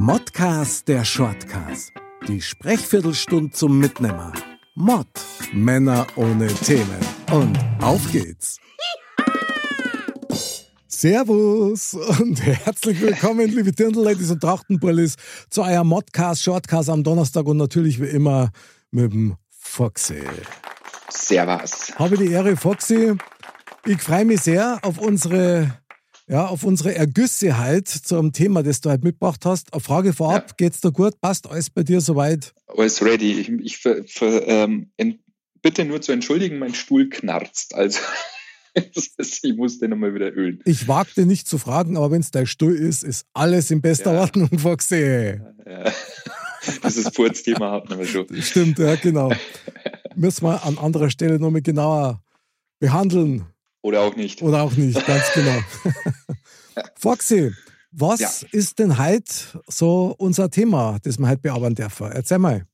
Modcast der Shortcast. Die Sprechviertelstunde zum Mitnehmer. Mod. Männer ohne Themen. Und auf geht's. Servus und herzlich willkommen, liebe Dirndl-Ladies und Trachtenbullis, zu eurem Modcast, Shortcast am Donnerstag und natürlich wie immer mit dem Foxy. Servus. Habe die Ehre, Foxy. Ich freue mich sehr auf unsere, ja, auf unsere Ergüsse halt zum Thema, das du halt mitgebracht hast. Eine Frage vorab, Ja. geht's dir gut? Passt alles bei dir soweit? Alles ready. Ich, ich ver, ver, ähm, bitte nur zu entschuldigen, mein Stuhl knarzt. Also das ist, ich muss den nochmal wieder ölen. Ich wagte nicht zu fragen, aber wenn es dein Stuhl ist, ist alles in bester Ja. Ordnung, Foxy. Ja. Dieses Furzthema hatten wir schon. Stimmt, ja, genau. Müssen wir an anderer Stelle nochmal genauer behandeln. Oder auch nicht. Oder auch nicht, ganz genau. Foxy, was Ja. ist denn heute so unser Thema, das wir heute bearbeiten dürfen? Erzähl mal.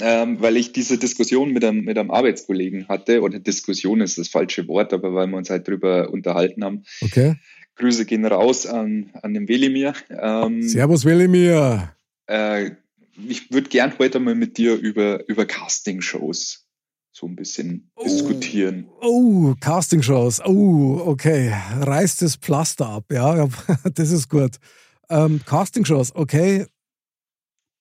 Ähm, weil ich diese Diskussion mit einem, mit einem Arbeitskollegen hatte, oder Diskussion ist das falsche Wort, aber weil wir uns halt drüber unterhalten haben. Okay. Grüße gehen raus an, an den Welimir. Ähm, Servus, Welimir. äh, ich würde gern heute mal mit dir über, über Casting-Shows so ein bisschen Oh. diskutieren. Oh, Castingshows. Oh, okay. Reißt das Pflaster ab. Ja, das ist gut. Ähm, Castingshows, okay.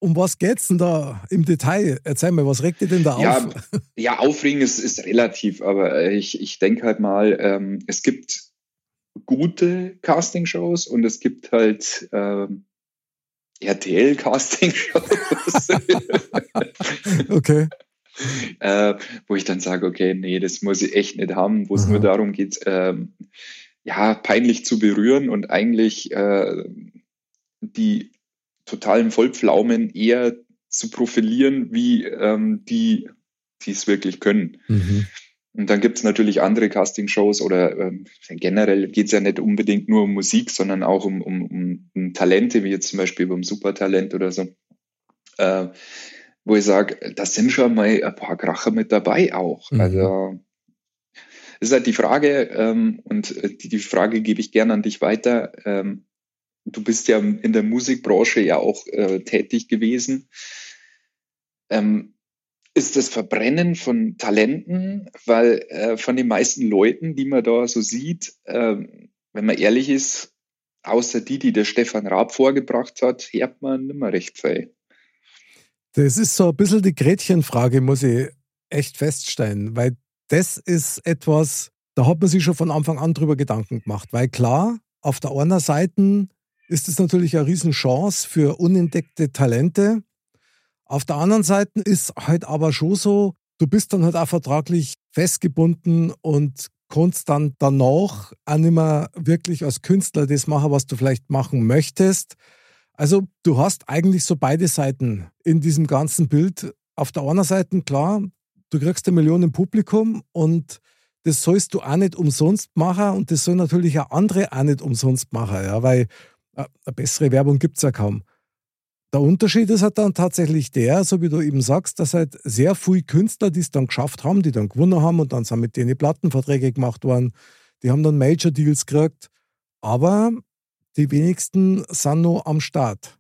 Um was geht's denn da im Detail? Erzähl mal, was regt dir denn da Ja, auf? ja, aufregend ist, ist relativ, aber äh, ich, ich denke halt mal, ähm, es gibt gute Castingshows und es gibt halt ähm, RTL-Castingshows, Okay. äh, wo ich dann sage, okay, nee, das muss ich echt nicht haben, wo es Aha. nur darum geht, ähm, ja, peinlich zu berühren und eigentlich äh, die totalen Vollpflaumen eher zu profilieren, wie ähm, die, die es wirklich können. Mhm. Und dann gibt es natürlich andere Castingshows oder ähm, generell geht es ja nicht unbedingt nur um Musik, sondern auch um, um, um, um Talente, wie jetzt zum Beispiel beim Supertalent oder so. Äh, wo ich sage, da sind schon mal ein paar Kracher mit dabei auch. Mhm. Also es ist halt die Frage, ähm, und äh, die, die Frage gebe ich gerne an dich weiter. Ähm, du bist ja in der Musikbranche ja auch äh, tätig gewesen. Ähm, ist das Verbrennen von Talenten, weil äh, von den meisten Leuten, die man da so sieht, ähm, wenn man ehrlich ist, außer die, die der Stefan Raab vorgebracht hat, hört man nicht mehr recht viel. Das ist so ein bisschen die Gretchenfrage, muss ich echt feststellen, weil das ist etwas, da hat man sich schon von Anfang an drüber Gedanken gemacht. Weil klar, auf der einen Seite ist es natürlich eine Riesenchance für unentdeckte Talente. Auf der anderen Seite ist halt aber schon so, du bist dann halt auch vertraglich festgebunden und kannst dann danach auch nicht mehr wirklich als Künstler das machen, was du vielleicht machen möchtest. Also du hast eigentlich so beide Seiten in diesem ganzen Bild. Auf der einen Seite, klar, du kriegst eine Million im Publikum und das sollst du auch nicht umsonst machen und das soll natürlich auch andere auch nicht umsonst machen, ja, weil äh, eine bessere Werbung gibt es ja kaum. Der Unterschied ist halt dann tatsächlich der, so wie du eben sagst, dass halt sehr viele Künstler, die es dann geschafft haben, die dann gewonnen haben und dann sind mit denen Plattenverträge gemacht worden, die haben dann Major-Deals gekriegt, aber die wenigsten sind noch am Start.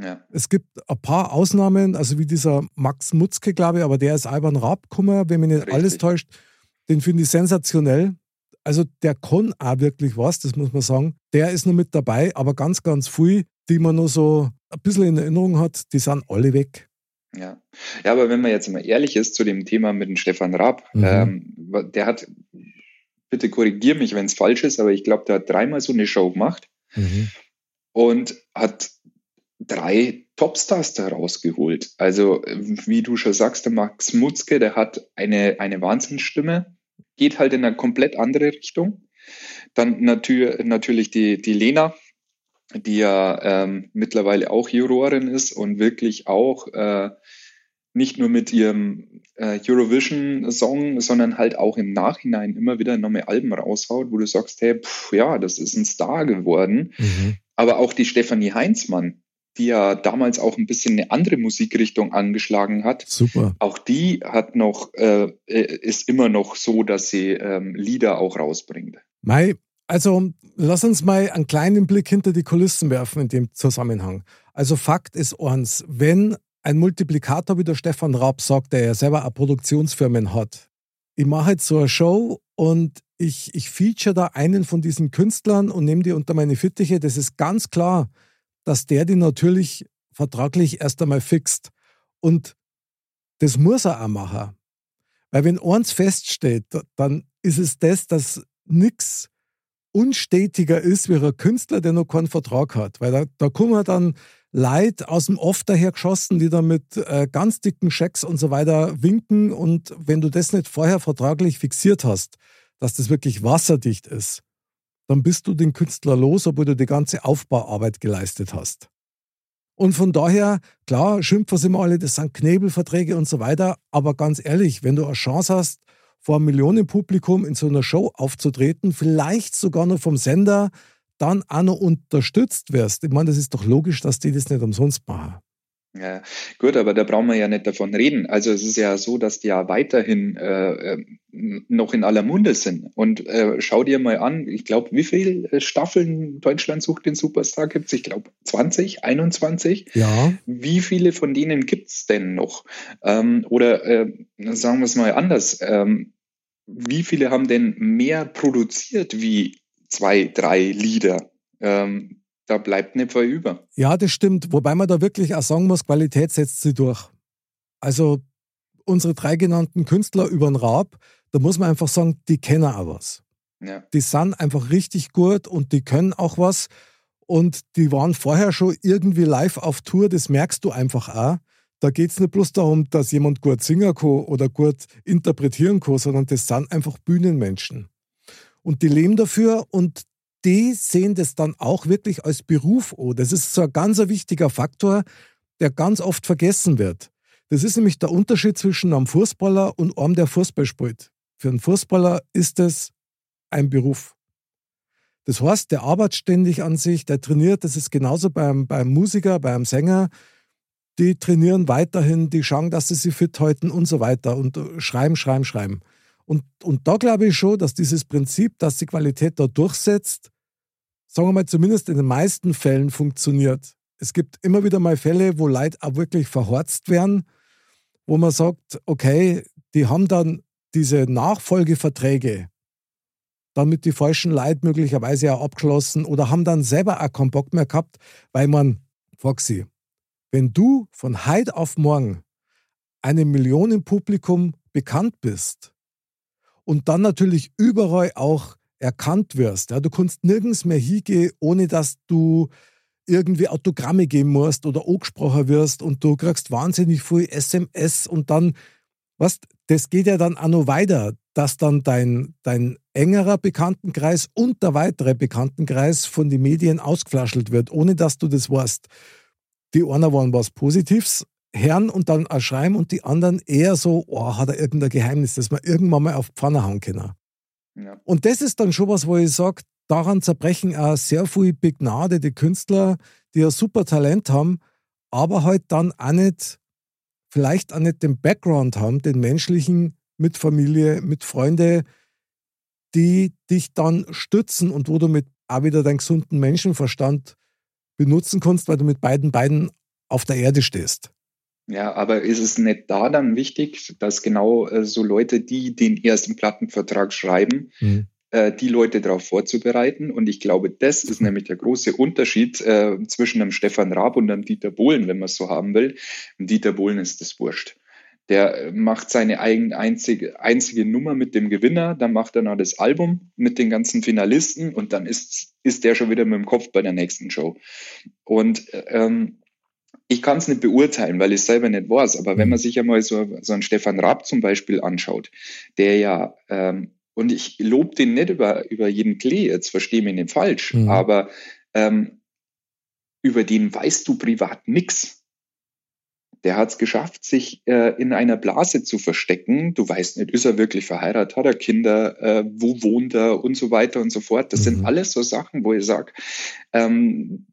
Ja. Es gibt ein paar Ausnahmen, also wie dieser Max Mutzke, glaube ich, aber der ist Alban Raab gekommen, wenn mich nicht Richtig. alles täuscht. Den finde ich sensationell. Also der kann auch wirklich was, das muss man sagen. Der ist noch mit dabei, aber ganz, ganz viel, die man nur so ein bisschen in Erinnerung hat, die sind alle weg. Ja. ja, aber wenn man jetzt mal ehrlich ist zu dem Thema mit dem Stefan Raab, Mhm. ähm, der hat, bitte korrigier mich, wenn es falsch ist, aber ich glaube, der hat dreimal so eine Show gemacht und hat drei Topstars da rausgeholt. Also, wie du schon sagst, der Max Mutzke, der hat eine, eine Wahnsinnsstimme, geht halt in eine komplett andere Richtung. Dann natür natürlich die, die Lena, die ja ähm, mittlerweile auch Jurorin ist und wirklich auch äh, nicht nur mit ihrem äh, Eurovision-Song, sondern halt auch im Nachhinein immer wieder neue Alben raushaut, wo du sagst, hey, pff, ja, das ist ein Star geworden. Mhm. Aber auch die Stefanie Heinzmann, die ja damals auch ein bisschen eine andere Musikrichtung angeschlagen hat. Super. Auch die hat noch, äh, äh ist immer noch so, dass sie ähm, Lieder auch rausbringt. Mai, also lass uns mal einen kleinen Blick hinter die Kulissen werfen in dem Zusammenhang. Also Fakt ist eins, wenn ein Multiplikator wie der Stefan Raab sagt, der ja selber auch Produktionsfirmen hat, ich mache jetzt so eine Show und ich, ich feature da einen von diesen Künstlern und nehme die unter meine Fittiche, das ist ganz klar, dass der die natürlich vertraglich erst einmal fixt. Und das muss er auch machen. Weil wenn eins feststeht, dann ist es das, dass nichts unstetiger ist wie ein Künstler, der noch keinen Vertrag hat. Weil da, da kommen dann Leute aus dem Off daher geschossen, die da mit äh, ganz dicken Schecks und so weiter winken. Und wenn du das nicht vorher vertraglich fixiert hast, dass das wirklich wasserdicht ist, dann bist du den Künstler los, obwohl du die ganze Aufbauarbeit geleistet hast. Und von daher, klar, schimpfen sie immer alle, das sind Knebelverträge und so weiter. Aber ganz ehrlich, wenn du eine Chance hast, vor einem Millionenpublikum in so einer Show aufzutreten, vielleicht sogar noch vom Sender, dann auch noch unterstützt wirst. Ich meine, das ist doch logisch, dass die das nicht umsonst machen. Ja, gut, aber da brauchen wir ja nicht davon reden. Also es ist ja so, dass die ja weiterhin äh, äh noch in aller Munde sind. Und äh, schau dir mal an, ich glaube, wie viele Staffeln Deutschland sucht den Superstar gibt es? Ich glaube 20, 21. Ja. Wie viele von denen gibt es denn noch? Ähm, oder äh, sagen wir es mal anders. Ähm, wie viele haben denn mehr produziert wie zwei, drei Lieder? Ähm, da bleibt nicht viel über. Ja, das stimmt. Wobei man da wirklich auch sagen muss, Qualität setzt sie durch. Also unsere drei genannten Künstler über den Raab, da muss man einfach sagen, die kennen auch was. Ja. Die sind einfach richtig gut und die können auch was. Und die waren vorher schon irgendwie live auf Tour, das merkst du einfach auch. Da geht es nicht bloß darum, dass jemand gut singen kann oder gut interpretieren kann, sondern das sind einfach Bühnenmenschen. Und die leben dafür und die sehen das dann auch wirklich als Beruf an. Das ist so ein ganz wichtiger Faktor, der ganz oft vergessen wird. Das ist nämlich der Unterschied zwischen einem Fußballer und einem, der Fußball spielt. Für einen Fußballer ist es ein Beruf. Das heißt, der arbeitet ständig an sich, der trainiert. Das ist genauso beim, beim Musiker, beim Sänger. Die trainieren weiterhin, die schauen, dass sie sich fit halten und so weiter und schreiben, schreiben, schreiben. Und, und da glaube ich schon, dass dieses Prinzip, dass die Qualität da durchsetzt, sagen wir mal, zumindest in den meisten Fällen funktioniert. Es gibt immer wieder mal Fälle, wo Leute auch wirklich verhorzt werden, wo man sagt, okay, die haben dann diese Nachfolgeverträge dann mit die falschen Leuten möglicherweise auch abgeschlossen oder haben dann selber auch keinen Bock mehr gehabt, weil man, Foxy, wenn du von heute auf morgen einem Millionenpublikum bekannt bist und dann natürlich überall auch erkannt wirst. Ja, du kannst nirgends mehr hingehen, ohne dass du irgendwie Autogramme geben musst oder angesprochen wirst und du kriegst wahnsinnig viel SMS und dann, was, das geht ja dann auch noch weiter, dass dann dein, dein engerer Bekanntenkreis und der weitere Bekanntenkreis von den Medien ausgeflaschelt wird, ohne dass du das weißt. Die einen waren was Positives, hören und dann schreiben und die anderen eher so, oh, hat er irgendein Geheimnis, das man irgendwann mal auf Pfanne hauen können. Ja. Und das ist dann schon was, wo ich sage, daran zerbrechen auch sehr viele begnadete Künstler, die ein super Talent haben, aber halt dann auch nicht, vielleicht auch nicht den Background haben, den menschlichen, mit Familie, mit Freunden, die dich dann stützen und wo du mit auch wieder deinen gesunden Menschenverstand benutzen kannst, weil du mit beiden Beinen auf der Erde stehst. Ja, aber ist es nicht da dann wichtig, dass genau äh, so Leute, die den ersten Plattenvertrag schreiben, mhm. äh, die Leute darauf vorzubereiten? Und ich glaube, das ist nämlich der große Unterschied äh, zwischen einem Stefan Raab und einem Dieter Bohlen, wenn man es so haben will. Und Dieter Bohlen ist das wurscht. Der äh, macht seine eigene einzige, einzige Nummer mit dem Gewinner, dann macht er noch das Album mit den ganzen Finalisten und dann ist, ist der schon wieder mit dem Kopf bei der nächsten Show. Und ähm, ich kann es nicht beurteilen, weil ich es selber nicht weiß, aber wenn man mhm. sich einmal so, so einen Stefan Raab zum Beispiel anschaut, der ja ähm, Und ich lobe den nicht über, über jeden Klee, jetzt verstehe mich nicht falsch, mhm. aber ähm, über den weißt du privat nichts. Der hat es geschafft, sich äh, in einer Blase zu verstecken. Du weißt nicht, ist er wirklich verheiratet, hat er Kinder, äh, wo wohnt er und so weiter und so fort. Das mhm. sind alles so Sachen, wo ich sage, ähm,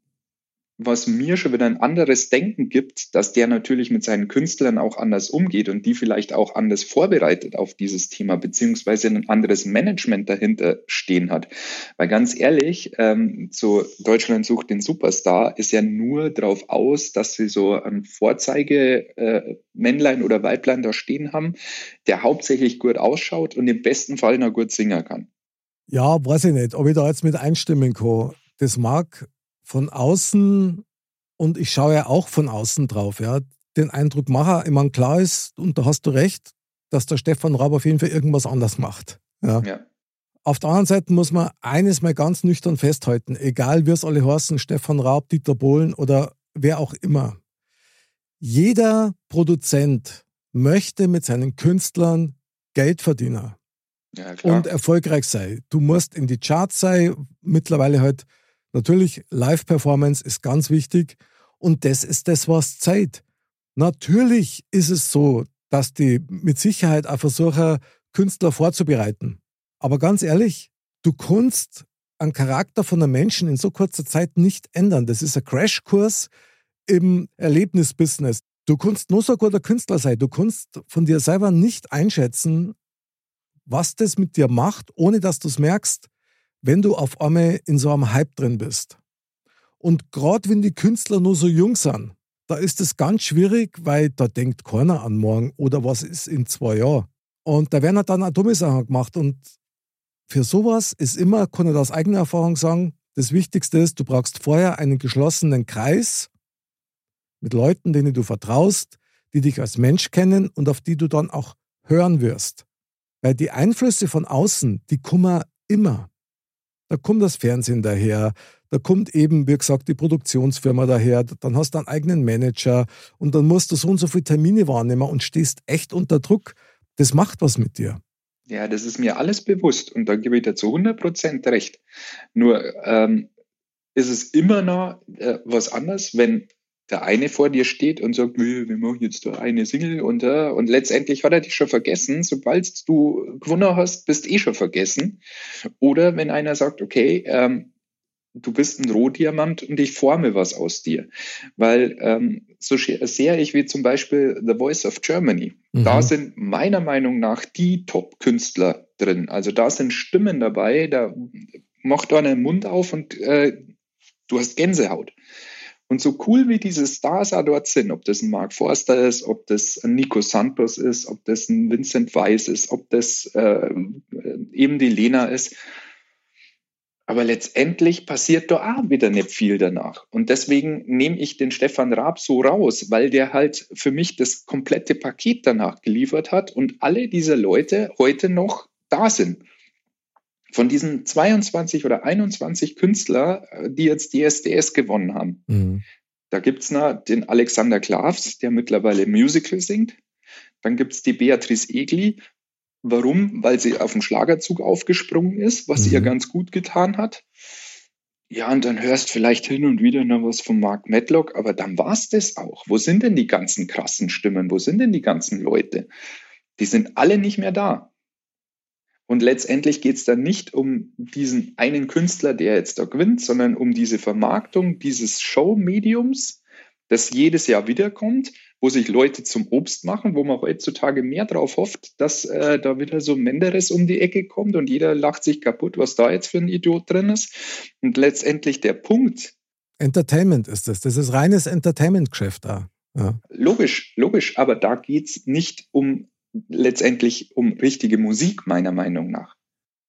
was mir schon wieder ein anderes Denken gibt, dass der natürlich mit seinen Künstlern auch anders umgeht und die vielleicht auch anders vorbereitet auf dieses Thema, beziehungsweise ein anderes Management dahinter stehen hat. Weil ganz ehrlich, ähm, so Deutschland sucht den Superstar ist ja nur darauf aus, dass sie so ein Vorzeige äh, oder Weiblein da stehen haben, der hauptsächlich gut ausschaut und im besten Fall noch gut singen kann. Ja, weiß ich nicht, ob ich da jetzt mit einstimmen kann. Das mag von außen, und ich schaue ja auch von außen drauf, ja, den Eindruck mache, ich meine, klar ist, und da hast du recht, dass der Stefan Raab auf jeden Fall irgendwas anders macht. Ja. ja. Auf der anderen Seite muss man eines mal ganz nüchtern festhalten, egal wie es alle heißen, Stefan Raab, Dieter Bohlen oder wer auch immer. Jeder Produzent möchte mit seinen Künstlern Geld verdienen ja, und erfolgreich sein. Du musst in die Charts sein, mittlerweile halt Natürlich, Live-Performance ist ganz wichtig und das ist das, was Zeit. Natürlich ist es so, dass die mit Sicherheit auch versuchen, Künstler vorzubereiten. Aber ganz ehrlich, du kannst einen Charakter von einem Menschen in so kurzer Zeit nicht ändern. Das ist ein Crashkurs im Erlebnisbusiness. Du kannst nur so guter Künstler sein. Du kannst von dir selber nicht einschätzen, was das mit dir macht, ohne dass du es merkst wenn du auf einmal in so einem Hype drin bist. Und gerade wenn die Künstler nur so jung sind, da ist es ganz schwierig, weil da denkt keiner an morgen oder was ist in zwei Jahren. Und da werden halt dann auch dumme Sachen gemacht. Und für sowas ist immer, kann ich aus eigener Erfahrung sagen, das Wichtigste ist, du brauchst vorher einen geschlossenen Kreis mit Leuten, denen du vertraust, die dich als Mensch kennen und auf die du dann auch hören wirst. Weil die Einflüsse von außen, die kommen immer. Da kommt das Fernsehen daher, da kommt eben, wie gesagt, die Produktionsfirma daher, dann hast du einen eigenen Manager und dann musst du so und so viele Termine wahrnehmen und stehst echt unter Druck. Das macht was mit dir. Ja, das ist mir alles bewusst und da gebe ich dir zu 100 Prozent recht. Nur ähm, ist es immer noch äh, was anderes, wenn der eine vor dir steht und sagt, wir, machen jetzt da eine Single und, äh, und letztendlich hat er dich schon vergessen. Sobald du gewonnen hast, bist eh schon vergessen. Oder wenn einer sagt, okay, ähm, du bist ein Rohdiamant und ich forme was aus dir. Weil ähm, so sehr ich wie zum Beispiel The Voice of Germany, mhm. da sind meiner Meinung nach die Top-Künstler drin. Also da sind Stimmen dabei, da macht einer den Mund auf und äh, du hast Gänsehaut. Und so cool wie diese Stars auch dort sind, ob das ein Mark Forster ist, ob das ein Nico Santos ist, ob das ein Vincent Weiss ist, ob das äh, eben die Lena ist, aber letztendlich passiert da auch wieder nicht viel danach. Und deswegen nehme ich den Stefan Raab so raus, weil der halt für mich das komplette Paket danach geliefert hat und alle diese Leute heute noch da sind von diesen 22 oder 21 Künstler, äh, die jetzt die SDS gewonnen haben, mhm. da gibt's noch den Alexander Klavs, der mittlerweile Musical singt. Dann gibt's die Beatrice Egli. Warum? Weil sie auf den Schlagerzug aufgesprungen ist, was mhm. ihr ganz gut getan hat. Ja, und dann hörst vielleicht hin und wieder noch was von Mark Medlock, aber dann war's das auch. Wo sind denn die ganzen krassen Stimmen? Wo sind denn die ganzen Leute? Die sind alle nicht mehr da. Und letztendlich geht es dann nicht um diesen einen Künstler, der jetzt da gewinnt, sondern um diese Vermarktung dieses Show-Mediums, das jedes Jahr wiederkommt, wo sich Leute zum Obst machen, wo man heutzutage mehr drauf hofft, dass äh, da wieder so Menderes um die Ecke kommt und jeder lacht sich kaputt, was da jetzt für ein Idiot drin ist. Und letztendlich der Punkt. Entertainment ist das. Das ist reines Entertainment-Geschäft da. Ja. Logisch, logisch, aber da geht es nicht um letztendlich um richtige Musik, meiner Meinung nach.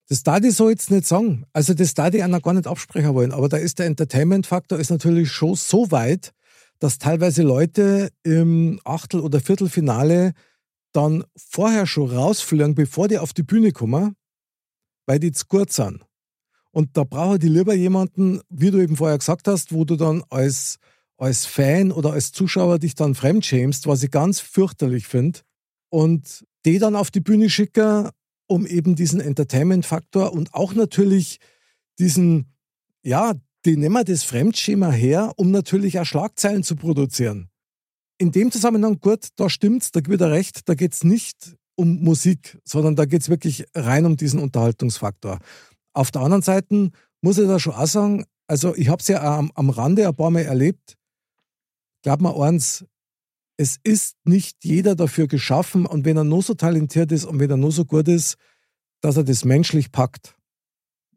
Das darf ich so jetzt nicht sagen. Also das darf ich einer gar nicht absprechen wollen. Aber da ist der Entertainment-Faktor natürlich schon so weit, dass teilweise Leute im Achtel- oder Viertelfinale dann vorher schon rausfliegen, bevor die auf die Bühne kommen, weil die zu gut sind. Und da brauche die lieber jemanden, wie du eben vorher gesagt hast, wo du dann als, als Fan oder als Zuschauer dich dann fremdschämst, was ich ganz fürchterlich finde, und die dann auf die Bühne schicken um eben diesen Entertainment-Faktor und auch natürlich diesen, ja, die nehmen das Fremdschema her, um natürlich auch Schlagzeilen zu produzieren. In dem Zusammenhang, gut, da stimmt's, da gibt er recht, da geht's nicht um Musik, sondern da geht's wirklich rein um diesen Unterhaltungsfaktor. Auf der anderen Seite muss ich da schon auch sagen, also ich habe es ja am, am Rande ein paar Mal erlebt. Glaub mir eins, es ist nicht jeder dafür geschaffen und wenn er nur so talentiert ist und wenn er nur so gut ist, dass er das menschlich packt.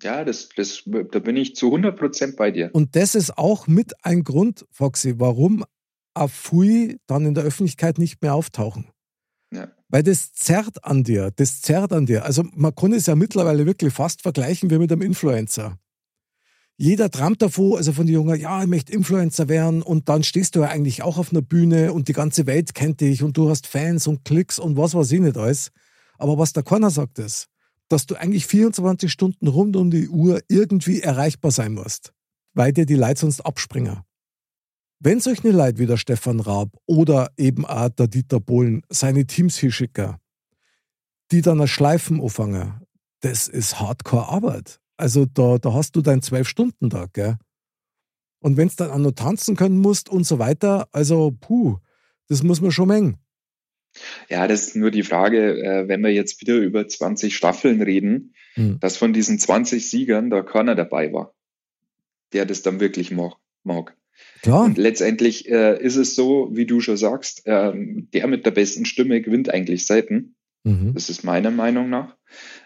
Ja, das, das, da bin ich zu 100 Prozent bei dir. Und das ist auch mit ein Grund, Foxy, warum Afui dann in der Öffentlichkeit nicht mehr auftauchen. Ja. Weil das zerrt an dir, das zerrt an dir. Also man kann es ja mittlerweile wirklich fast vergleichen wie mit einem Influencer. Jeder träumt davon, also von den Jungen, ja, ich möchte Influencer werden und dann stehst du ja eigentlich auch auf einer Bühne und die ganze Welt kennt dich und du hast Fans und Klicks und was weiß ich nicht alles. Aber was der Corner sagt ist, dass du eigentlich 24 Stunden rund um die Uhr irgendwie erreichbar sein musst, weil dir die Leute sonst abspringen. Wenn solche Leute wie der Stefan Raab oder eben auch der Dieter Bohlen seine Teams hier schicken, die dann eine Schleifen anfangen, das ist Hardcore-Arbeit. Also da, da hast du deinen Zwölf-Stunden-Tag, gell? Und wenn du dann auch noch tanzen können musst und so weiter, also puh, das muss man schon mengen. Ja, das ist nur die Frage, äh, wenn wir jetzt wieder über 20 Staffeln reden, hm. dass von diesen 20 Siegern da keiner dabei war, der das dann wirklich mag. Klar. Und letztendlich äh, ist es so, wie du schon sagst, äh, der mit der besten Stimme gewinnt eigentlich selten. Mhm. Das ist meiner Meinung nach.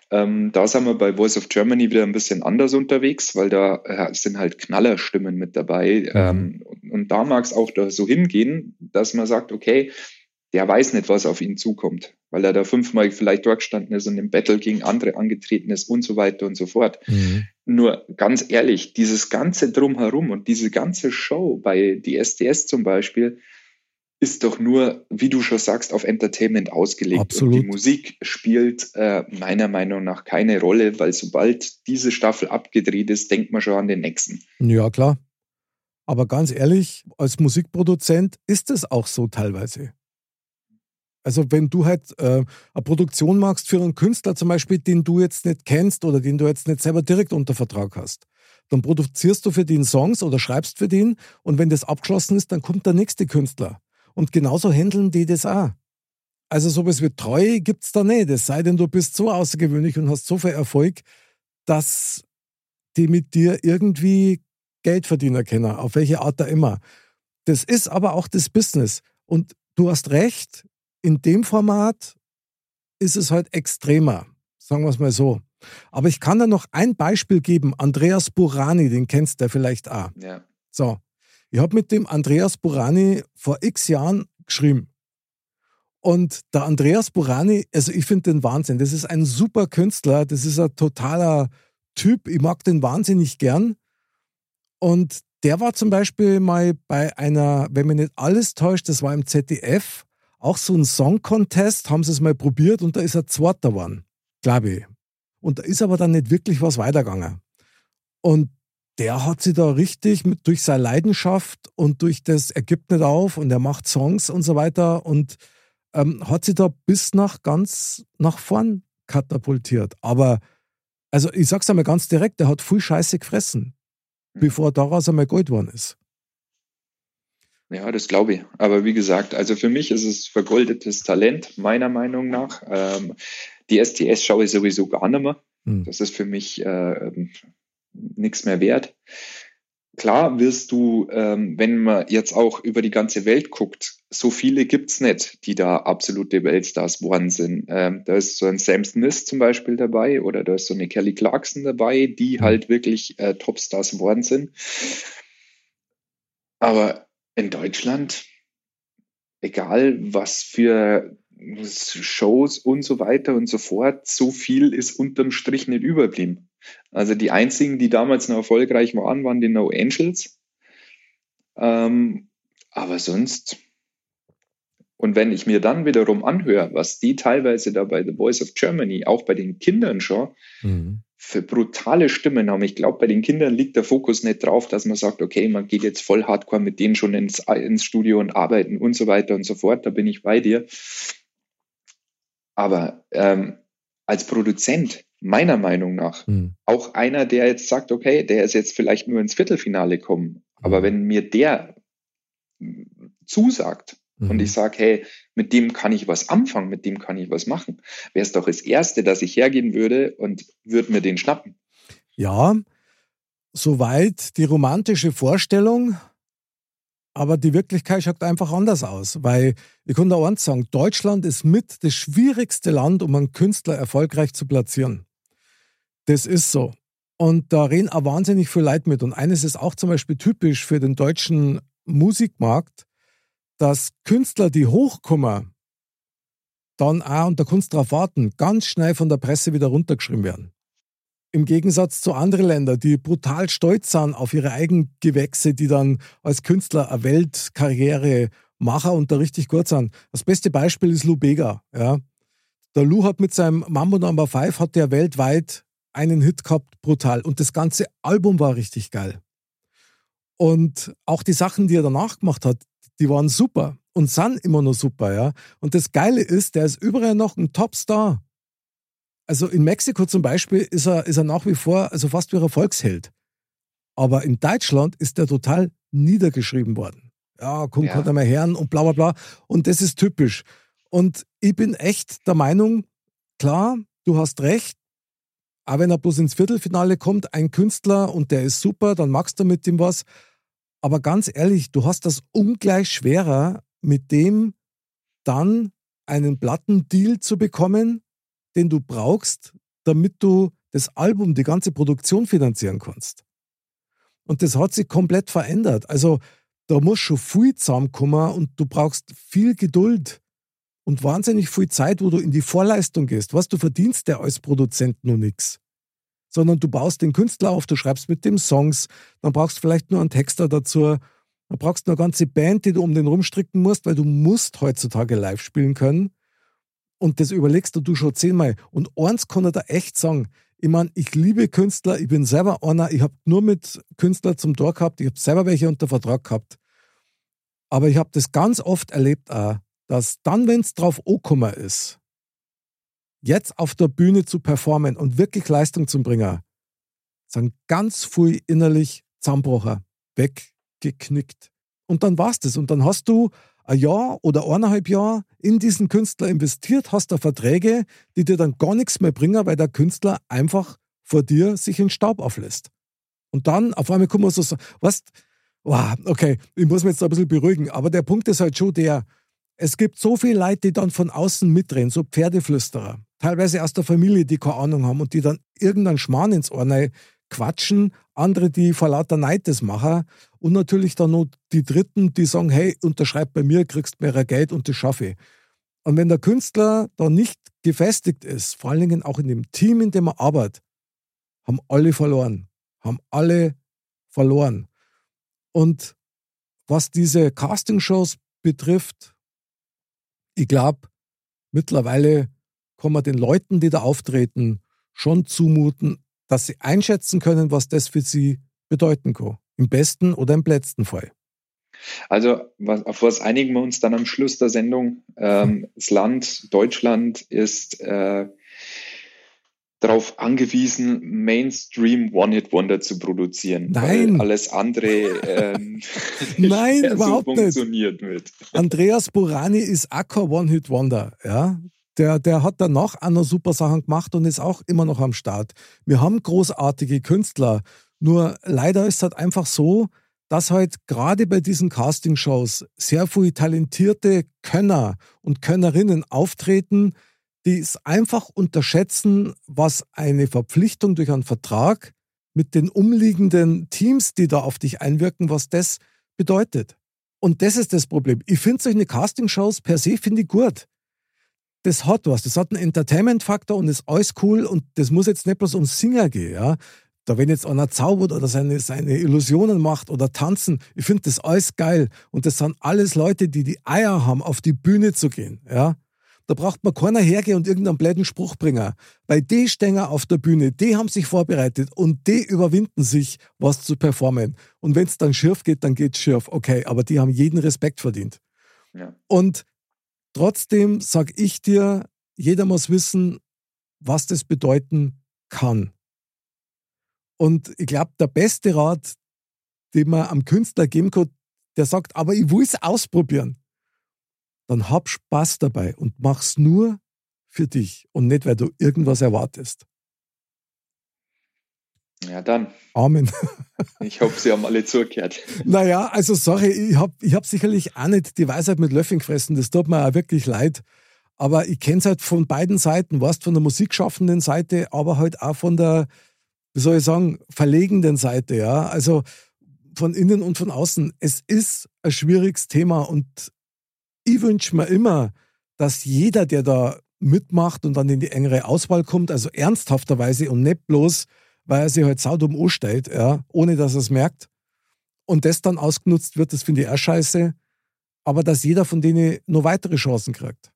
Ähm, da sind wir bei Voice of Germany wieder ein bisschen anders unterwegs, weil da äh, sind halt Knallerstimmen mit dabei. Mhm. Ähm, und, und, da mag es auch da so hingehen, dass man sagt, okay, der weiß nicht, was auf ihn zukommt, weil er da fünfmal vielleicht dort gestanden ist und im Battle gegen andere angetreten ist und so weiter und so fort. Mhm. Nur ganz ehrlich, dieses ganze Drumherum und diese ganze Show bei die SDS zum Beispiel, ist doch nur, wie du schon sagst, auf Entertainment ausgelegt. Absolut. Und die Musik spielt äh, meiner Meinung nach keine Rolle, weil sobald diese Staffel abgedreht ist, denkt man schon an den nächsten. Ja, klar. Aber ganz ehrlich, als Musikproduzent ist es auch so teilweise. Also wenn du halt äh, eine Produktion machst für einen Künstler zum Beispiel, den du jetzt nicht kennst oder den du jetzt nicht selber direkt unter Vertrag hast, dann produzierst du für den Songs oder schreibst für den und wenn das abgeschlossen ist, dann kommt der nächste Künstler. Und genauso handeln die das auch. Also sowas wie Treue gibt es da nicht. Es sei denn, du bist so außergewöhnlich und hast so viel Erfolg, dass die mit dir irgendwie Geld verdienen können, auf welche Art da immer. Das ist aber auch das Business. Und du hast recht, in dem Format ist es halt extremer, sagen wir es mal so. Aber ich kann da noch ein Beispiel geben. Andreas Burani, den kennst du vielleicht auch. Ja. So, ich habe mit dem Andreas Burani vor x Jahren geschrieben. Und der Andreas Burani, also ich finde den Wahnsinn. Das ist ein super Künstler, das ist ein totaler Typ. Ich mag den wahnsinnig gern. Und der war zum Beispiel mal bei einer, wenn mich nicht alles täuscht, das war im ZDF, auch so ein Song-Contest, haben sie es mal probiert und da ist er Zweiter geworden, glaube ich. Und da ist aber dann nicht wirklich was weitergegangen. Und der hat sich da richtig mit, durch seine Leidenschaft und durch das, er gibt nicht auf und er macht Songs und so weiter und ähm, hat sich da bis nach ganz nach vorn katapultiert. Aber, also ich sag's einmal ganz direkt, der hat viel Scheiße gefressen, mhm. bevor daraus einmal Gold geworden ist. Ja, das glaube ich. Aber wie gesagt, also für mich ist es vergoldetes Talent, meiner Meinung nach. Ähm, die STS schaue ich sowieso gar nicht mehr. Mhm. Das ist für mich äh, nichts mehr wert. Klar wirst du, ähm, wenn man jetzt auch über die ganze Welt guckt, so viele gibt's nicht, die da absolute Weltstars geworden sind. Ähm, da ist so ein Sam Smith zum Beispiel dabei oder da ist so eine Kelly Clarkson dabei, die mhm. halt wirklich äh, Topstars geworden sind. Aber in Deutschland, egal was für Shows und so weiter und so fort, so viel ist unterm Strich nicht überblieben. Also die einzigen, die damals noch erfolgreich waren, waren die No Angels. Ähm, aber sonst. Und wenn ich mir dann wiederum anhöre, was die teilweise da bei The Voice of Germany, auch bei den Kindern schon, mhm. für brutale Stimmen haben. Ich glaube, bei den Kindern liegt der Fokus nicht drauf, dass man sagt, okay, man geht jetzt voll hardcore mit denen schon ins, ins Studio und arbeiten und so weiter und so fort. Da bin ich bei dir. Aber ähm, als Produzent, meiner Meinung nach, mhm. auch einer, der jetzt sagt, okay, der ist jetzt vielleicht nur ins Viertelfinale kommen, aber mhm. wenn mir der zusagt mhm. und ich sage, hey, mit dem kann ich was anfangen, mit dem kann ich was machen, wäre es doch das Erste, dass ich hergehen würde und würde mir den schnappen. Ja, soweit die romantische Vorstellung, aber die Wirklichkeit schaut einfach anders aus, weil ich kann da eins sagen, Deutschland ist mit das schwierigste Land, um einen Künstler erfolgreich zu platzieren. Das ist so. Und da reden auch wahnsinnig viel Leid mit. Und eines ist auch zum Beispiel typisch für den deutschen Musikmarkt, dass Künstler, die hochkommen, dann auch, und da kannst du drauf warten, ganz schnell von der Presse wieder runtergeschrieben werden. Im Gegensatz zu anderen Ländern, die brutal stolz sind auf ihre eigenen Gewächse, die dann als Künstler eine Weltkarriere machen und da richtig gut sind. Das beste Beispiel ist Lou Bega. Ja. Der Lou hat mit seinem Mambo Number 5 hat der weltweit einen Hit gehabt, brutal. Und das ganze Album war richtig geil. Und auch die Sachen, die er danach gemacht hat, die waren super und sind immer noch super, ja. Und das Geile ist, der ist überall noch ein Topstar. Also in Mexiko zum Beispiel ist er, ist er nach wie vor also fast wie ein Volksheld. Aber in Deutschland ist er total niedergeschrieben worden. Ja, komm, ja. kann er mal hören und bla bla bla. Und das ist typisch. Und ich bin echt der Meinung, klar, du hast recht, auch wenn er bloß ins Viertelfinale kommt, ein Künstler und der ist super, dann magst du mit ihm was. Aber ganz ehrlich, du hast das ungleich schwerer, mit dem dann einen Plattendeal zu bekommen, den du brauchst, damit du das Album, die ganze Produktion finanzieren kannst. Und das hat sich komplett verändert. Also da muss schon viel zusammenkommen und du brauchst viel Geduld und wahnsinnig viel Zeit, wo du in die Vorleistung gehst. Was du verdienst der als Produzent nur nichts. Sondern du baust den Künstler auf, du schreibst mit dem Songs, dann brauchst du vielleicht nur einen Texter dazu, dann brauchst du eine ganze Band, die du um den rumstricken musst, weil du musst heutzutage live spielen können. Und das überlegst du, du schon zehnmal. Und eins kann er da echt sagen. Ich meine, ich liebe Künstler, ich bin selber einer, ich habe nur mit Künstlern zum Tor gehabt, ich habe selber welche unter Vertrag gehabt. Aber ich habe das ganz oft erlebt auch, dass dann, wenn es drauf angekommen ist, jetzt auf der Bühne zu performen und wirklich Leistung zu bringen, sind ganz viel innerlich Zusammenbrocher, weggeknickt. Und dann war's das. Und dann hast du ein Jahr oder eineinhalb Jahre in diesen Künstler investiert, hast da Verträge, die dir dann gar nichts mehr bringen, weil der Künstler einfach vor dir sich in Staub auflässt. Und dann auf einmal kommen wir so, was, wow, okay, ich muss mich jetzt ein bisschen beruhigen, aber der Punkt ist halt schon der, es gibt so viele Leute, die dann von außen mitdrehen, so Pferdeflüsterer, teilweise aus der Familie, die keine Ahnung haben und die dann irgendeinen Schmarrn ins Ohr quatschen, andere, die vor lauter Neid das machen und natürlich dann noch die Dritten, die sagen, hey, unterschreib bei mir, kriegst mehr Geld und das schaffe ich. Und wenn der Künstler da nicht gefestigt ist, vor allen Dingen auch in dem Team, in dem er arbeitet, haben alle verloren. Haben alle verloren. Und was diese Castingshows betrifft, ich glaube, mittlerweile kann man den Leuten, die da auftreten, schon zumuten, dass sie einschätzen können, was das für sie bedeuten kann. Im besten oder im letzten Fall. Also was, auf was einigen wir uns dann am Schluss der Sendung? Ähm, das Land Deutschland ist äh, darauf angewiesen, Mainstream One-Hit-Wonder zu produzieren. Nein. alles andere ähm, Nein, überhaupt so funktioniert nicht. Mit. Andreas Burani ist Acker One-Hit-Wonder. Ja? Der, der hat danach auch noch super Sachen gemacht und ist auch immer noch am Start. Wir haben großartige Künstler. Nur leider ist es halt einfach so, dass halt gerade bei diesen Castingshows sehr viele talentierte Könner und Könnerinnen auftreten, die es einfach unterschätzen, was eine Verpflichtung durch einen Vertrag mit den umliegenden Teams, die da auf dich einwirken, was das bedeutet. Und das ist das Problem. Ich finde solche Castingshows per se finde ich gut. Das hat was, das hat einen Entertainment-Faktor und ist alles cool und das muss jetzt nicht bloß um Singer gehen. Ja? Da wenn jetzt einer zaubert oder seine, seine Illusionen macht oder tanzen, ich finde das alles geil. Und das sind alles Leute, die die Eier haben, auf die Bühne zu gehen. Ja? Da braucht man keiner hergehen und irgendeinen blöden Spruch bringen. Bei die Stänger auf der Bühne, die haben sich vorbereitet und die überwinden sich, was zu performen. Und wenn es dann schief geht, dann geht es schief. Okay, aber die haben jeden Respekt verdient. Ja. Und trotzdem sage ich dir, jeder muss wissen, was das bedeuten kann. Und ich glaube, der beste Rat, den man am Künstler geben kann, der sagt, aber ich will es ausprobieren. Dann hab Spaß dabei und mach's nur für dich und nicht, weil du irgendwas erwartest. Ja, dann. Amen. Ich hoffe, Sie haben alle zugehört. Naja, also sorry, ich habe ich hab sicherlich auch nicht die Weisheit mit Löffeln gefressen. Das tut mir auch wirklich leid. Aber ich kenne es halt von beiden Seiten, weißt von der musikschaffenden Seite, aber halt auch von der, wie soll ich sagen, verlegenden Seite, ja. Also von innen und von außen. Es ist ein schwieriges Thema und ich wünsche mir immer, dass jeder, der da mitmacht und dann in die engere Auswahl kommt, also ernsthafterweise und nicht bloß, weil er sich halt saudum anstellt, ja, ohne dass er es merkt. Und das dann ausgenutzt wird, das finde ich auch scheiße. Aber dass jeder von denen nur weitere Chancen kriegt.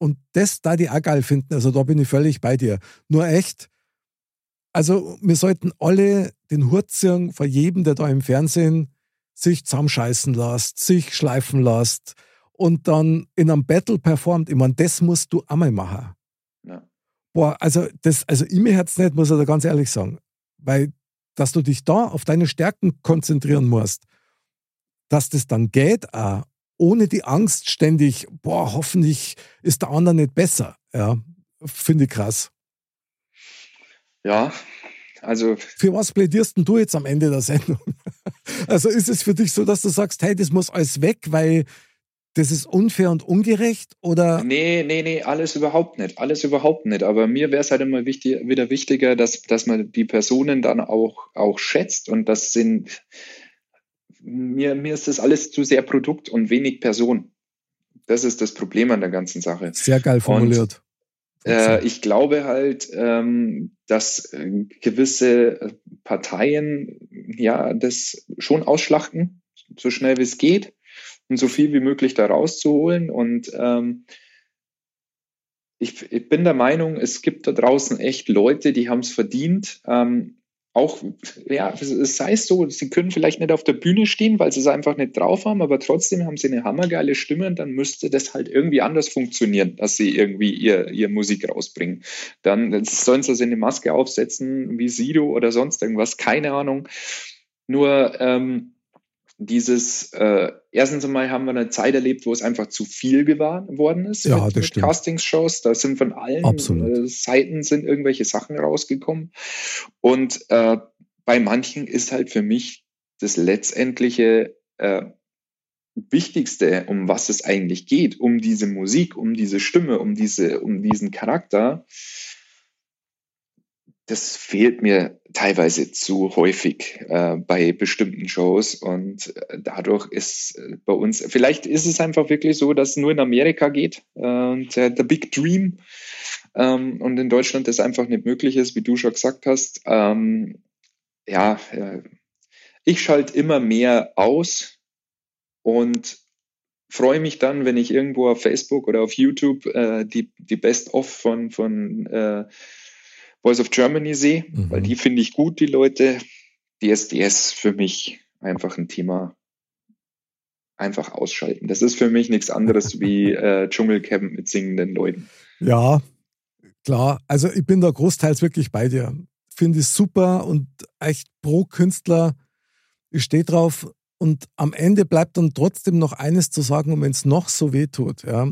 Und das da die auch geil finden, also da bin ich völlig bei dir. Nur echt, also wir sollten alle den Hut ziehen vor jedem, der da im Fernsehen sich zusammenscheißen lässt, sich schleifen lässt und dann in einem Battle performt. Ich meine, das musst du einmal machen. Boah, also das, also ich mir jetzt nicht, muss ich da ganz ehrlich sagen. Weil, dass du dich da auf deine Stärken konzentrieren musst, dass das dann geht, auch, ohne die Angst ständig, boah, hoffentlich ist der andere nicht besser. Ja, finde ich krass. Ja, also. Für was plädierst denn du jetzt am Ende der Sendung? Also ist es für dich so, dass du sagst, hey, das muss alles weg, weil das ist unfair und ungerecht oder? Nee, nee, nee, alles überhaupt nicht. Alles überhaupt nicht. Aber mir wäre es halt immer wichtig, wieder wichtiger, dass, dass man die Personen dann auch, auch schätzt und das sind, mir, mir ist das alles zu sehr Produkt und wenig Person. Das ist das Problem an der ganzen Sache. Sehr geil formuliert. Und, äh, ich glaube halt, ähm, dass äh, gewisse Parteien ja das schon ausschlachten, so schnell wie es geht und so viel wie möglich da rauszuholen. Und ähm, ich, ich bin der Meinung, es gibt da draußen echt Leute, die haben es verdient. Ähm, auch, ja, es sei so, sie können vielleicht nicht auf der Bühne stehen, weil sie es einfach nicht drauf haben, aber trotzdem haben sie eine hammergeile Stimme und dann müsste das halt irgendwie anders funktionieren, dass sie irgendwie ihr, ihr Musik rausbringen. Dann sollen sie sich eine Maske aufsetzen, wie Sido oder sonst irgendwas, keine Ahnung. Nur, ähm, dieses, äh, erstens einmal haben wir eine Zeit erlebt, wo es einfach zu viel geworden ist ja, mit, mit Castingshows. Da sind von allen äh, Seiten sind irgendwelche Sachen rausgekommen. Und äh, bei manchen ist halt für mich das letztendliche äh, Wichtigste, um was es eigentlich geht, um diese Musik, um diese Stimme, um diese, um diesen Charakter, das fehlt mir teilweise zu häufig äh, bei bestimmten Shows und äh, dadurch ist äh, bei uns, vielleicht ist es einfach wirklich so, dass es nur in Amerika geht äh, und der Big Dream ähm, und in Deutschland das einfach nicht möglich ist, wie du schon gesagt hast. Ähm, ja, äh, ich schalte immer mehr aus und freue mich dann, wenn ich irgendwo auf Facebook oder auf YouTube äh, die, die Best-of von, von äh, Voice of Germany sehe, mhm. weil die finde ich gut, die Leute. DSDS für mich einfach ein Thema einfach ausschalten. Das ist für mich nichts anderes wie äh, Dschungelcamp mit singenden Leuten. Ja, klar. Also ich bin da großteils wirklich bei dir. Finde ich super und echt pro Künstler. Ich stehe drauf und am Ende bleibt dann trotzdem noch eines zu sagen, und wenn es noch so weh tut. Ja.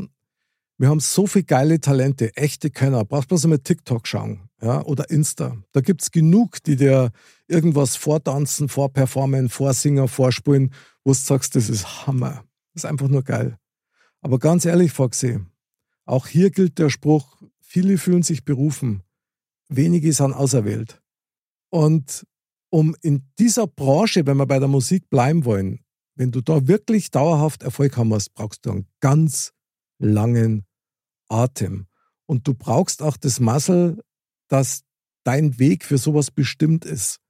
Wir haben so viele geile Talente, echte Könner. Brauchst bloß mal TikTok schauen ja, oder Insta. Da gibt es genug, die dir irgendwas vortanzen, vorperformen, vorsingen, vorspulen, wo du sagst, das ist Hammer. Das ist einfach nur geil. Aber ganz ehrlich, Foxy, auch hier gilt der Spruch, viele fühlen sich berufen, wenige sind auserwählt. Und um in dieser Branche, wenn wir bei der Musik bleiben wollen, wenn du da wirklich dauerhaft Erfolg haben musst, brauchst du einen ganz langen Atem. Und du brauchst auch das Muscle, dass dein Weg für sowas bestimmt ist.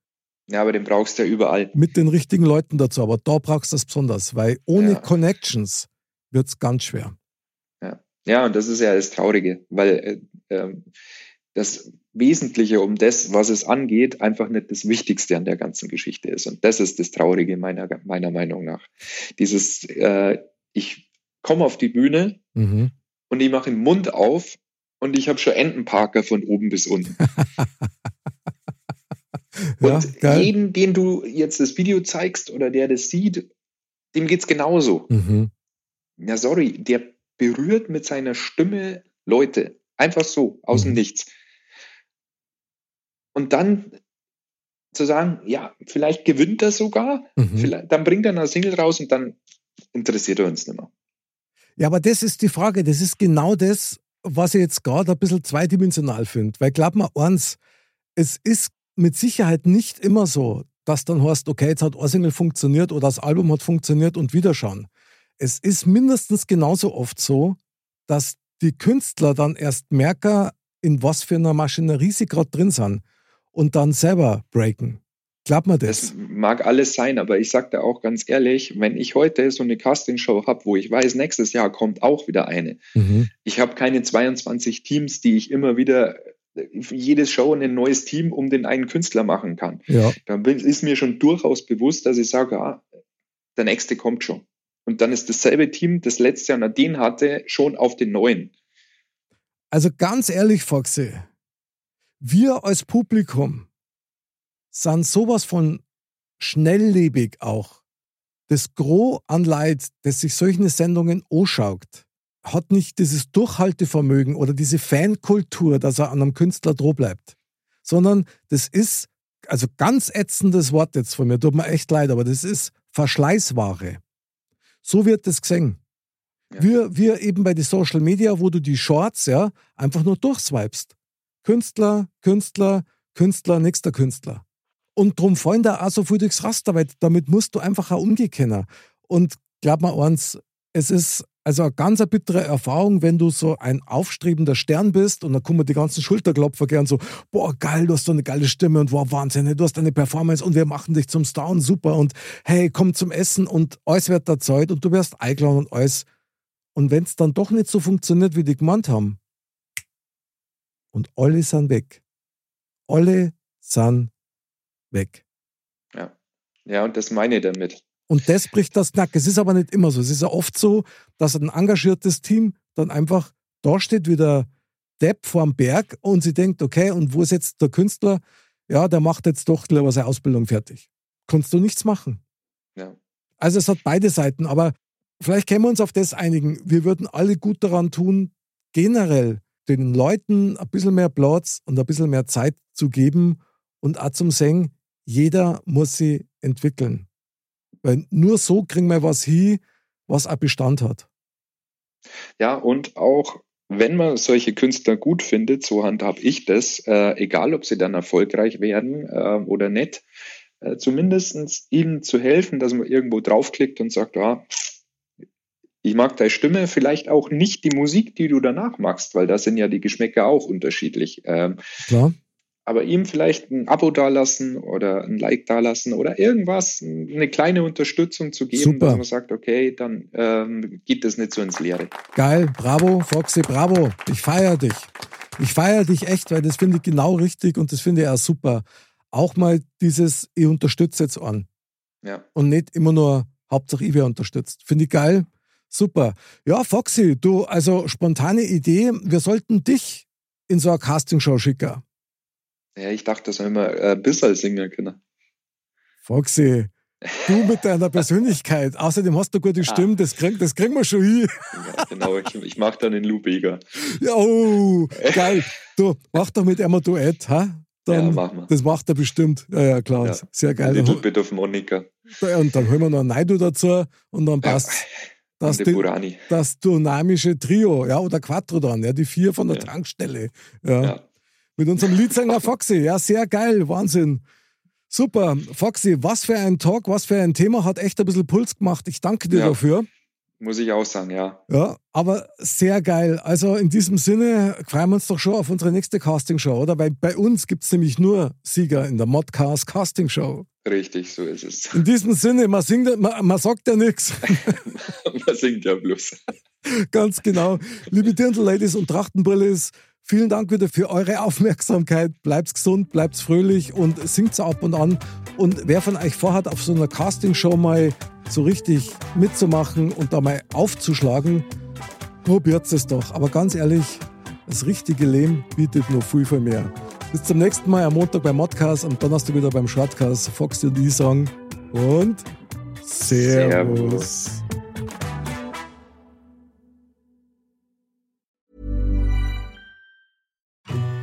Ja, aber den brauchst du ja überall. Mit den richtigen Leuten dazu, aber da brauchst du das besonders, weil ohne ja. Connections wird es ganz schwer. Ja. ja, und das ist ja das Traurige, weil äh, äh, das Wesentliche um das, was es angeht, einfach nicht das Wichtigste an der ganzen Geschichte ist. Und das ist das Traurige meiner, meiner Meinung nach. Dieses, äh, ich komme auf die Bühne mhm. und ich mache den Mund auf und ich habe schon Entenparker von oben bis unten. und ja, jeden, den du jetzt das Video zeigst oder der das sieht, dem geht es genauso. Mhm. Ja, sorry, der berührt mit seiner Stimme Leute. Einfach so, aus dem mhm. Nichts. Und dann zu sagen, ja, vielleicht gewinnt er sogar, mhm. dann bringt er eine Single raus und dann interessiert er uns nicht mehr. Ja, aber das ist die Frage. Das ist genau das, was ich jetzt gerade ein bisschen zweidimensional finde. Weil glaub mir eins, es ist mit Sicherheit nicht immer so, dass dann heißt, okay, jetzt hat ein Single funktioniert oder das Album hat funktioniert und wieder schauen. Es ist mindestens genauso oft so, dass die Künstler dann erst merken, in was für einer Maschinerie sie gerade drin sind und dann selber breaken. Glaubt man das? Das mag alles sein, aber ich sage da auch ganz ehrlich, wenn ich heute so eine Castingshow habe, wo ich weiß, nächstes Jahr kommt auch wieder eine. Mhm. Ich habe keine 22 Teams, die ich immer wieder jedes Show ein neues Team um den einen Künstler machen kann. Ja. Dann ist mir schon durchaus bewusst, dass ich sage, ah, der nächste kommt schon. Und dann ist dasselbe Team, das letzte Jahr Nadine hatte, schon auf den neuen. Also ganz ehrlich, Foxy, wir als Publikum, sind sowas von schnelllebig auch. Das Gros an Leid, das sich solche Sendungen anschaut, hat nicht dieses Durchhaltevermögen oder diese Fankultur, dass er an einem Künstler droh bleibt, sondern das ist, also ganz ätzendes Wort jetzt von mir, tut mir echt leid, aber das ist Verschleißware. So wird das gesehen. Ja. Wir, wir eben bei den Social Media, wo du die Shorts ja einfach nur durchswipest. Künstler, Künstler, Künstler, nächster Künstler. Und darum fallen da auch so viel durchs Raster, weil damit musst du einfach auch umgehen können. Und glaub mir eins, es ist also eine ganz eine bittere Erfahrung, wenn du so ein aufstrebender Stern bist und dann kommen die ganzen Schulterklopfer gern so, boah, geil, du hast so eine geile Stimme und wow, Wahnsinn, du hast eine Performance und wir machen dich zum Star und super und hey, komm zum Essen und alles wird da Zeit und du wirst eingeladen und alles. Und wenn es dann doch nicht so funktioniert, wie die gemeint haben, und alle sind weg. Alle sind weg. Ja. Ja, und das meine ich damit. Und das bricht das Knack. Es ist aber nicht immer so. Es ist ja oft so, dass ein engagiertes Team dann einfach da steht wie der Depp vorm Berg und sie denkt, okay, und wo ist jetzt der Künstler? Ja, der macht jetzt doch lieber seine Ausbildung fertig. Kannst du nichts machen. Ja. Also es hat beide Seiten, aber vielleicht können wir uns auf das einigen. Wir würden alle gut daran tun, generell den Leuten ein bisschen mehr Platz und ein bisschen mehr Zeit zu geben und auch zum Singen, jeder muss sie entwickeln. Weil nur so kriegen wir was hin, was auch Bestand hat. Ja, und auch wenn man solche Künstler gut findet, so handhab ich das, äh, egal ob sie dann erfolgreich werden äh, oder nicht, äh, zumindest ihnen zu helfen, dass man irgendwo draufklickt und sagt, ah, ich mag deine Stimme, vielleicht auch nicht die Musik, die du danach machst, weil da sind ja die Geschmäcker auch unterschiedlich. Ähm, Klar aber ihm vielleicht ein Abo dalassen oder ein Like dalassen oder irgendwas, eine kleine Unterstützung zu geben, Super. dass man sagt, okay, dann ähm, geht das nicht so ins Leere. Geil, bravo, Foxy, bravo. Ich feiere dich. Ich feiere dich echt, weil das finde ich genau richtig und das finde ich auch super. Auch mal dieses, ich unterstütze jetzt an. Ja. Und nicht immer nur, Hauptsache ich werde unterstützt. Finde ich geil. Super. Ja, Foxy, du, also spontane Idee, wir sollten dich in so eine Castingshow schicken. Ja, ich dachte, dass wir immer äh, Bissal singen können. Foxy, du mit deiner Persönlichkeit. Außerdem hast du gute Stimme, ah. das, krieg, das kriegen wir schon hin. Ja, genau, ich, ich mache dann den Lubiger. Ja, oh, geil. Du, mach doch mit einmal Duett, ha? Dann, ja, machen wir. Das macht er bestimmt. Ja, ja, klar. Ja. Sehr geil. Little bit of Monika. Und dann holen wir noch ein Naidu dazu und dann passt ja. Das, das dynamische Trio, ja, oder Quattro dann, ja, die vier von der ja. Tankstelle. Ja. Mit unserem Leadsänger Foxy. Ja, sehr geil. Wahnsinn. Super. Foxy, was für ein Talk, was für ein Thema, hat echt ein bisschen Puls gemacht. Ich danke dir ja, dafür. Muss ich auch sagen, ja. Ja, aber sehr geil. Also in diesem Sinne freuen wir uns doch schon auf unsere nächste Castingshow, oder? Weil bei uns gibt es nämlich nur Sieger in der Modcast Castingshow. Richtig, so ist es. In diesem Sinne, man, singt, man, man sagt ja nichts. man singt ja bloß. Ganz genau. Liebe Dirndl-Ladies und Trachtenbrillis, Vielen Dank wieder für eure Aufmerksamkeit. Bleibt gesund, bleibt fröhlich und singt ab und an. Und wer von euch vorhat, auf so einer Castingshow mal so richtig mitzumachen und da mal aufzuschlagen, probiert es doch. Aber ganz ehrlich, Das richtige Leben bietet noch viel, viel mehr. Bis zum nächsten Mal am Montag beim Modcast, am Donnerstag wieder beim Shortcast. Foxy und sagen und Servus. Servus.